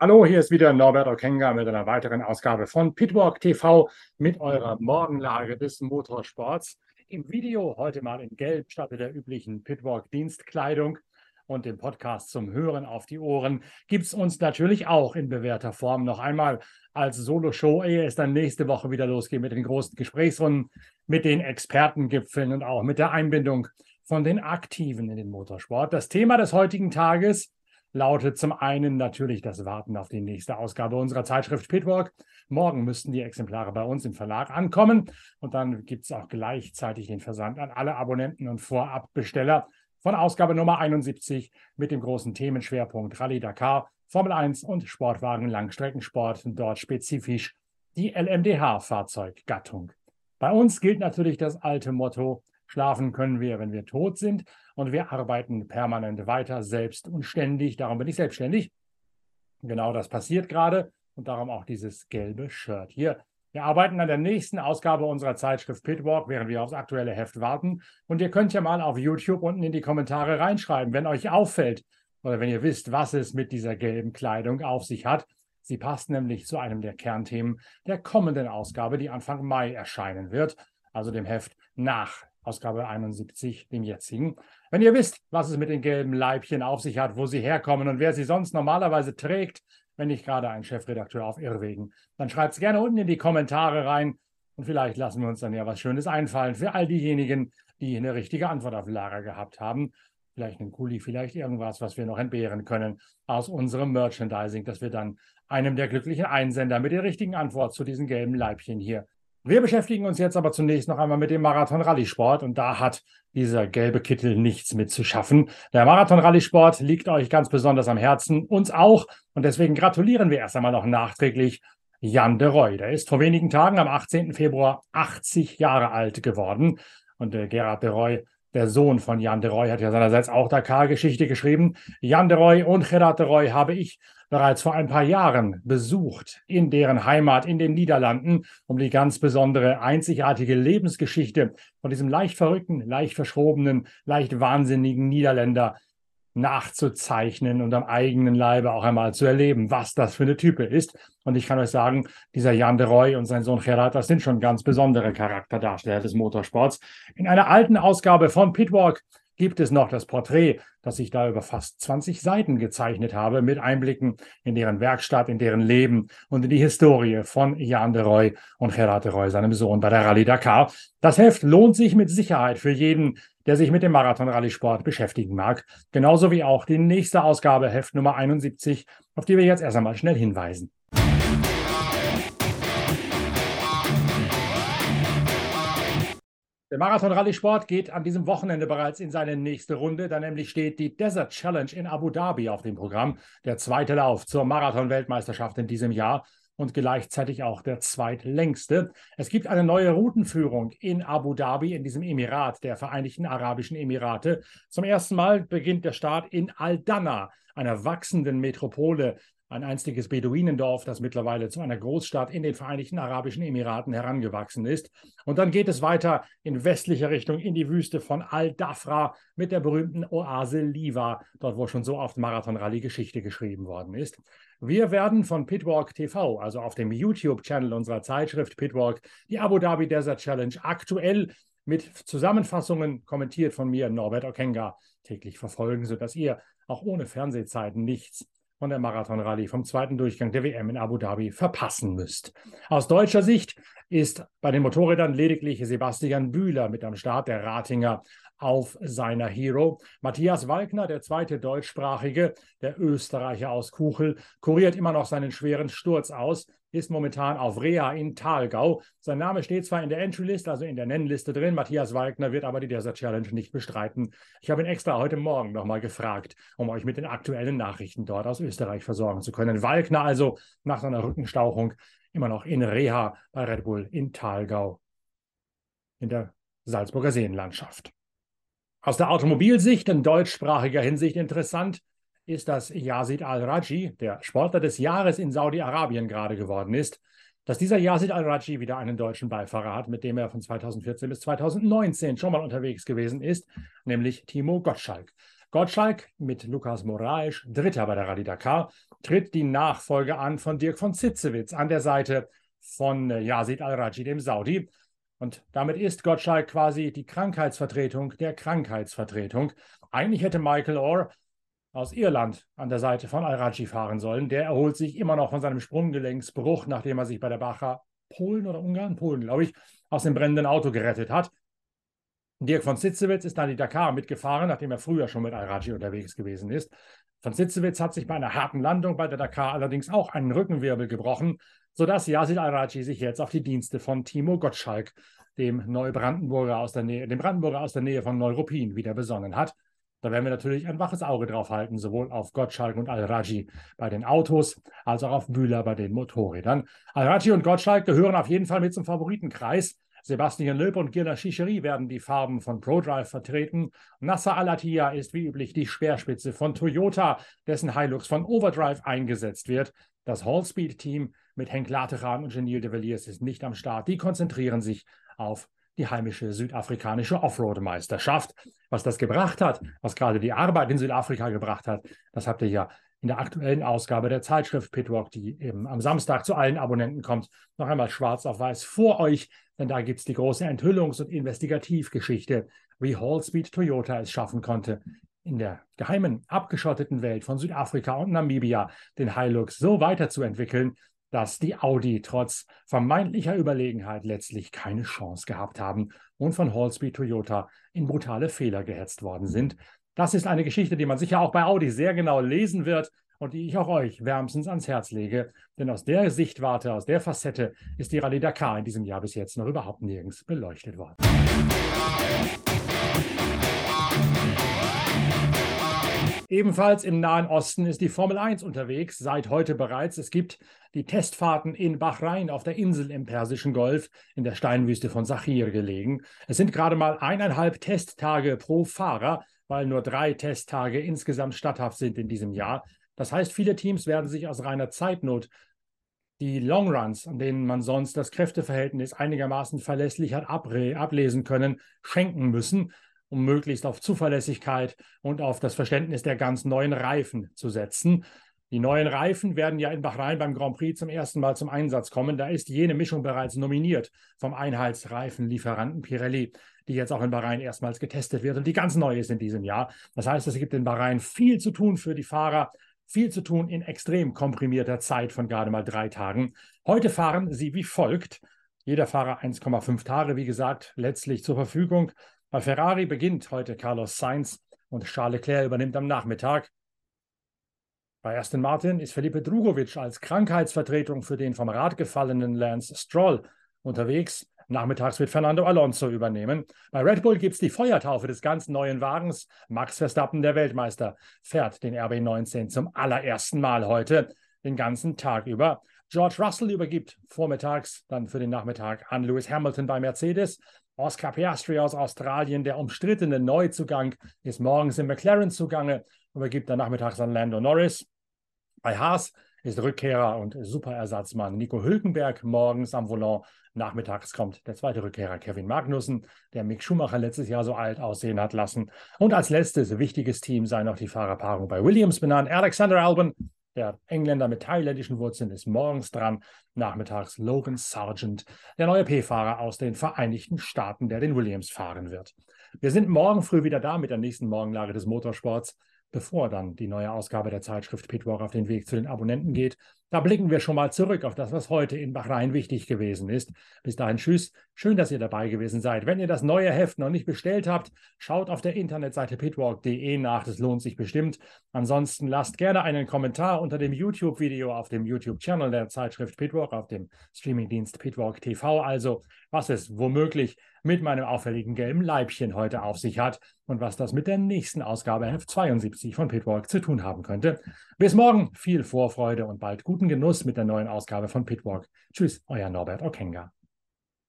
Hallo, hier ist wieder Norbert Okenga mit einer weiteren Ausgabe von Pitwalk TV mit eurer Morgenlage des Motorsports. Im Video heute mal in Gelb statt der üblichen Pitwalk-Dienstkleidung und dem Podcast zum Hören auf die Ohren gibt es uns natürlich auch in bewährter Form noch einmal als Solo-Show, ehe es dann nächste Woche wieder losgeht mit den großen Gesprächsrunden, mit den Expertengipfeln und auch mit der Einbindung von den Aktiven in den Motorsport. Das Thema des heutigen Tages lautet zum einen natürlich das Warten auf die nächste Ausgabe unserer Zeitschrift Pitwalk. Morgen müssten die Exemplare bei uns im Verlag ankommen und dann gibt es auch gleichzeitig den Versand an alle Abonnenten und Vorabbesteller von Ausgabe Nummer 71 mit dem großen Themenschwerpunkt Rallye Dakar, Formel 1 und Sportwagen Langstreckensport, dort spezifisch die LMDH-Fahrzeuggattung. Bei uns gilt natürlich das alte Motto, schlafen können wir, wenn wir tot sind und wir arbeiten permanent weiter, selbst und ständig. Darum bin ich selbstständig. Genau das passiert gerade und darum auch dieses gelbe Shirt hier. Wir arbeiten an der nächsten Ausgabe unserer Zeitschrift Pitwalk, während wir aufs aktuelle Heft warten. Und ihr könnt ja mal auf YouTube unten in die Kommentare reinschreiben, wenn euch auffällt oder wenn ihr wisst, was es mit dieser gelben Kleidung auf sich hat. Sie passt nämlich zu einem der Kernthemen der kommenden Ausgabe, die Anfang Mai erscheinen wird, also dem Heft nach Ausgabe 71, dem jetzigen. Wenn ihr wisst, was es mit den gelben Leibchen auf sich hat, wo sie herkommen und wer sie sonst normalerweise trägt, wenn nicht gerade ein Chefredakteur auf Irrwegen. Dann schreibt es gerne unten in die Kommentare rein und vielleicht lassen wir uns dann ja was Schönes einfallen für all diejenigen, die eine richtige Antwort auf Lager gehabt haben. Vielleicht einen Kuli, vielleicht irgendwas, was wir noch entbehren können aus unserem Merchandising, dass wir dann einem der glücklichen Einsender mit der richtigen Antwort zu diesen gelben Leibchen hier wir beschäftigen uns jetzt aber zunächst noch einmal mit dem Marathon-Rallye-Sport und da hat dieser gelbe Kittel nichts mit zu schaffen. Der Marathon-Rallye-Sport liegt euch ganz besonders am Herzen, uns auch und deswegen gratulieren wir erst einmal noch nachträglich Jan de Roy. Der ist vor wenigen Tagen am 18. Februar 80 Jahre alt geworden und äh, Gerard de Roy der Sohn von Jan de Roy hat ja seinerseits auch Dakar-Geschichte geschrieben. Jan de Roy und Gerard de Roy habe ich bereits vor ein paar Jahren besucht in deren Heimat in den Niederlanden, um die ganz besondere, einzigartige Lebensgeschichte von diesem leicht verrückten, leicht verschrobenen, leicht wahnsinnigen Niederländer nachzuzeichnen und am eigenen Leibe auch einmal zu erleben, was das für eine Type ist. Und ich kann euch sagen, dieser Jan de Roy und sein Sohn Gerard, das sind schon ganz besondere Charakterdarsteller des Motorsports. In einer alten Ausgabe von Pitwalk gibt es noch das Porträt, das ich da über fast 20 Seiten gezeichnet habe, mit Einblicken in deren Werkstatt, in deren Leben und in die Historie von Jan de Roy und Gerard de Roy, seinem Sohn, bei der Rallye Dakar. Das Heft lohnt sich mit Sicherheit für jeden, der sich mit dem Marathon-Rallye-Sport beschäftigen mag. Genauso wie auch die nächste Ausgabe, Heft Nummer 71, auf die wir jetzt erst einmal schnell hinweisen. Der Marathon-Rallye-Sport geht an diesem Wochenende bereits in seine nächste Runde. Da nämlich steht die Desert Challenge in Abu Dhabi auf dem Programm. Der zweite Lauf zur Marathon-Weltmeisterschaft in diesem Jahr und gleichzeitig auch der zweitlängste. Es gibt eine neue Routenführung in Abu Dhabi, in diesem Emirat der Vereinigten Arabischen Emirate. Zum ersten Mal beginnt der Start in Al-Dana, einer wachsenden Metropole ein einstiges Beduinendorf, das mittlerweile zu einer Großstadt in den Vereinigten Arabischen Emiraten herangewachsen ist. Und dann geht es weiter in westlicher Richtung in die Wüste von Al-Dafra mit der berühmten Oase Liva, dort wo schon so oft Marathon-Rallye Geschichte geschrieben worden ist. Wir werden von Pitwalk TV, also auf dem YouTube-Channel unserer Zeitschrift Pitwalk, die Abu Dhabi Desert Challenge aktuell mit Zusammenfassungen kommentiert von mir, Norbert Okenga, täglich verfolgen, sodass ihr auch ohne Fernsehzeiten nichts von der Marathon-Rallye vom zweiten Durchgang der WM in Abu Dhabi verpassen müsst. Aus deutscher Sicht ist bei den Motorrädern lediglich Sebastian Bühler mit am Start, der Ratinger auf seiner Hero. Matthias Walkner, der zweite deutschsprachige, der Österreicher aus Kuchel, kuriert immer noch seinen schweren Sturz aus, ist momentan auf Rea in Thalgau. Sein Name steht zwar in der Entry-List, also in der Nennliste drin. Matthias Walkner wird aber die Desert Challenge nicht bestreiten. Ich habe ihn extra heute Morgen nochmal gefragt, um euch mit den aktuellen Nachrichten dort aus Österreich versorgen zu können. Walkner also nach seiner Rückenstauchung immer noch in Reha bei Red Bull in Thalgau in der Salzburger Seenlandschaft. Aus der Automobilsicht, in deutschsprachiger Hinsicht interessant, ist, dass Yazid al-Raji, der Sportler des Jahres in Saudi-Arabien gerade geworden ist, dass dieser Yazid al-Raji wieder einen deutschen Beifahrer hat, mit dem er von 2014 bis 2019 schon mal unterwegs gewesen ist, nämlich Timo Gottschalk. Gottschalk mit Lukas Moraes, Dritter bei der Rallye Dakar, tritt die Nachfolge an von Dirk von Zitzewitz an der Seite von Yazid Al-Raji, dem Saudi. Und damit ist Gottschalk quasi die Krankheitsvertretung der Krankheitsvertretung. Eigentlich hätte Michael Orr aus Irland an der Seite von Al-Raji fahren sollen. Der erholt sich immer noch von seinem Sprunggelenksbruch, nachdem er sich bei der Bacher Polen oder Ungarn, Polen, glaube ich, aus dem brennenden Auto gerettet hat. Dirk von Sitzewitz ist dann die Dakar mitgefahren, nachdem er früher schon mit Al-Raji unterwegs gewesen ist. Von Sitzewitz hat sich bei einer harten Landung bei der Dakar allerdings auch einen Rückenwirbel gebrochen, sodass Yasil Al-Raji sich jetzt auf die Dienste von Timo Gottschalk, dem Neubrandenburger aus der Nähe, dem Brandenburger aus der Nähe von Neuruppin, wieder besonnen hat. Da werden wir natürlich ein waches Auge drauf halten, sowohl auf Gottschalk und Al-Raji bei den Autos, als auch auf Bühler bei den Motorrädern. Al-Raji und Gottschalk gehören auf jeden Fall mit zum Favoritenkreis. Sebastian Löb und Gilda Chichery werden die Farben von ProDrive vertreten. Nasser Alatia ist wie üblich die Speerspitze von Toyota, dessen Hilux von Overdrive eingesetzt wird. Das Hallspeed-Team mit Henk Lateran und Genil de Villiers ist nicht am Start. Die konzentrieren sich auf die heimische südafrikanische Offroad-Meisterschaft. Was das gebracht hat, was gerade die Arbeit in Südafrika gebracht hat, das habt ihr ja in der aktuellen Ausgabe der Zeitschrift Pitwalk, die eben am Samstag zu allen Abonnenten kommt, noch einmal schwarz auf weiß vor euch, denn da gibt es die große Enthüllungs- und Investigativgeschichte, wie Hallspeed Toyota es schaffen konnte, in der geheimen, abgeschotteten Welt von Südafrika und Namibia den Hilux so weiterzuentwickeln, dass die Audi trotz vermeintlicher Überlegenheit letztlich keine Chance gehabt haben und von Hallspeed Toyota in brutale Fehler gehetzt worden sind. Das ist eine Geschichte, die man sicher auch bei Audi sehr genau lesen wird und die ich auch euch wärmstens ans Herz lege. Denn aus der Sichtwarte, aus der Facette ist die Rallye Dakar in diesem Jahr bis jetzt noch überhaupt nirgends beleuchtet worden. Ebenfalls im Nahen Osten ist die Formel 1 unterwegs, seit heute bereits. Es gibt die Testfahrten in Bahrain auf der Insel im Persischen Golf, in der Steinwüste von Sachir gelegen. Es sind gerade mal eineinhalb Testtage pro Fahrer, weil nur drei Testtage insgesamt statthaft sind in diesem Jahr. Das heißt, viele Teams werden sich aus reiner Zeitnot die Longruns, an denen man sonst das Kräfteverhältnis einigermaßen verlässlich hat ablesen können, schenken müssen um möglichst auf Zuverlässigkeit und auf das Verständnis der ganz neuen Reifen zu setzen. Die neuen Reifen werden ja in Bahrain beim Grand Prix zum ersten Mal zum Einsatz kommen. Da ist jene Mischung bereits nominiert vom Einheitsreifenlieferanten Pirelli, die jetzt auch in Bahrain erstmals getestet wird und die ganz neu ist in diesem Jahr. Das heißt, es gibt in Bahrain viel zu tun für die Fahrer, viel zu tun in extrem komprimierter Zeit von gerade mal drei Tagen. Heute fahren sie wie folgt. Jeder Fahrer 1,5 Tage, wie gesagt, letztlich zur Verfügung. Bei Ferrari beginnt heute Carlos Sainz und Charles Leclerc übernimmt am Nachmittag. Bei Aston Martin ist Felipe Drugovic als Krankheitsvertretung für den vom Rad gefallenen Lance Stroll unterwegs. Nachmittags wird Fernando Alonso übernehmen. Bei Red Bull gibt es die Feuertaufe des ganz neuen Wagens. Max Verstappen, der Weltmeister, fährt den RB19 zum allerersten Mal heute, den ganzen Tag über. George Russell übergibt vormittags dann für den Nachmittag an Lewis Hamilton bei Mercedes. Oscar Piastri aus Australien, der umstrittene Neuzugang, ist morgens im McLaren zugange, übergibt dann nachmittags an Lando Norris. Bei Haas ist Rückkehrer und Superersatzmann Nico Hülkenberg morgens am Volant. Nachmittags kommt der zweite Rückkehrer Kevin Magnussen, der Mick Schumacher letztes Jahr so alt aussehen hat lassen. Und als letztes wichtiges Team sei noch die Fahrerpaarung bei Williams benannt. Alexander Albon der Engländer mit thailändischen Wurzeln ist morgens dran, nachmittags Logan Sargent, der neue P-Fahrer aus den Vereinigten Staaten, der den Williams fahren wird. Wir sind morgen früh wieder da mit der nächsten Morgenlage des Motorsports bevor dann die neue Ausgabe der Zeitschrift Pitwalk auf den Weg zu den Abonnenten geht. Da blicken wir schon mal zurück auf das, was heute in Bahrain wichtig gewesen ist. Bis dahin, tschüss. Schön, dass ihr dabei gewesen seid. Wenn ihr das neue Heft noch nicht bestellt habt, schaut auf der Internetseite pitwalk.de nach. Das lohnt sich bestimmt. Ansonsten lasst gerne einen Kommentar unter dem YouTube-Video auf dem YouTube-Channel der Zeitschrift Pitwalk, auf dem Streamingdienst Pitwalk TV. Also, was es womöglich mit meinem auffälligen gelben Leibchen heute auf sich hat und was das mit der nächsten Ausgabe Heft 72 von Pitwalk zu tun haben könnte. Bis morgen, viel Vorfreude und bald guten Genuss mit der neuen Ausgabe von Pitwalk. Tschüss, euer Norbert Okenga.